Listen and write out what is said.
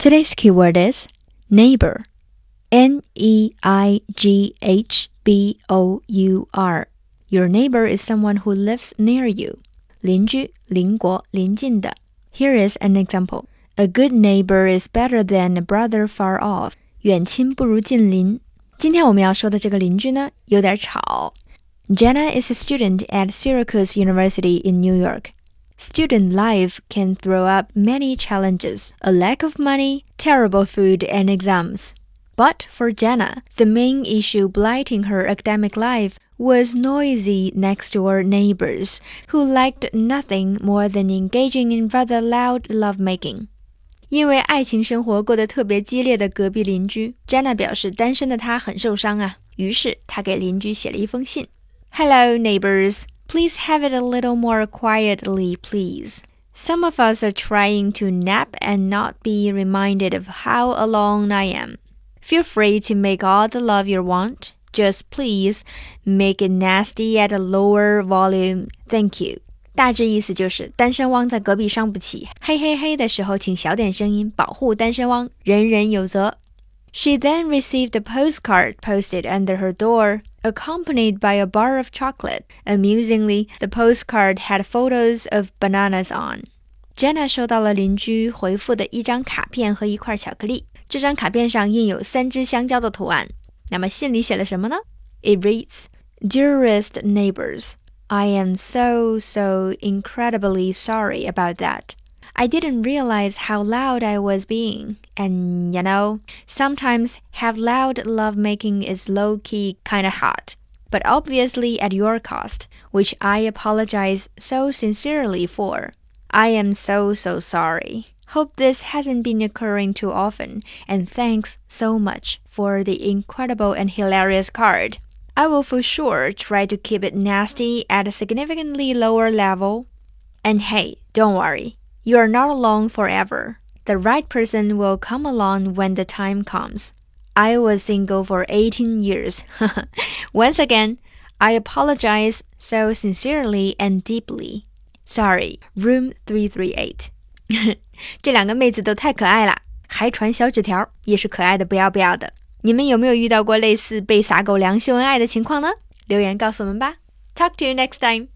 Today's keyword is neighbor. N E I G H B O U R. Your neighbor is someone who lives near you. 邻居，邻国，邻近的。Here is an example. A good neighbor is better than a brother far off. 远亲不如近邻。今天我们要说的这个邻居呢，有点吵。Jenna is a student at Syracuse University in New York. Student life can throw up many challenges a lack of money, terrible food, and exams. But for Jenna, the main issue blighting her academic life was noisy next door neighbors who liked nothing more than engaging in rather loud lovemaking. 因为爱情生活过得特别激烈的隔壁邻居，Jenna 表示单身的她很受伤啊。于是她给邻居写了一封信。Hello, neighbors. Please have it a little more quietly, please. Some of us are trying to nap and not be reminded of how alone I am. Feel free to make all the love you want. Just please make it nasty at a lower volume. Thank you. 大致意思就是单身汪在隔壁伤不起，嘿嘿嘿的时候请小点声音，保护单身汪，人人有责。 She then received a postcard posted under her door, accompanied by a bar of chocolate. Amusingly, the postcard had photos of bananas on. Jenna 收到了邻居回复的一张卡片和一块巧克力。这张卡片上印有三只香蕉的图案。那么信里写了什么呢？It reads, "Dearest neighbors, I am so so incredibly sorry about that. I didn't realize how loud I was being, and you know, sometimes have loud lovemaking is low key kinda hot." But obviously at your cost, which I apologize so sincerely for. I am so so sorry. Hope this hasn't been occurring too often, and thanks so much for the incredible and hilarious card. I will for sure try to keep it nasty at a significantly lower level. And hey, don't worry, you are not alone forever. The right person will come along when the time comes. I was single for 18 years. Once again, I apologize so sincerely and deeply. Sorry, room 338. 这两个妹子都太可爱了，还传小纸条，也是可爱的不要不要的。你们有没有遇到过类似被撒狗粮秀恩爱的情况呢？留言告诉我们吧。Talk to you next time.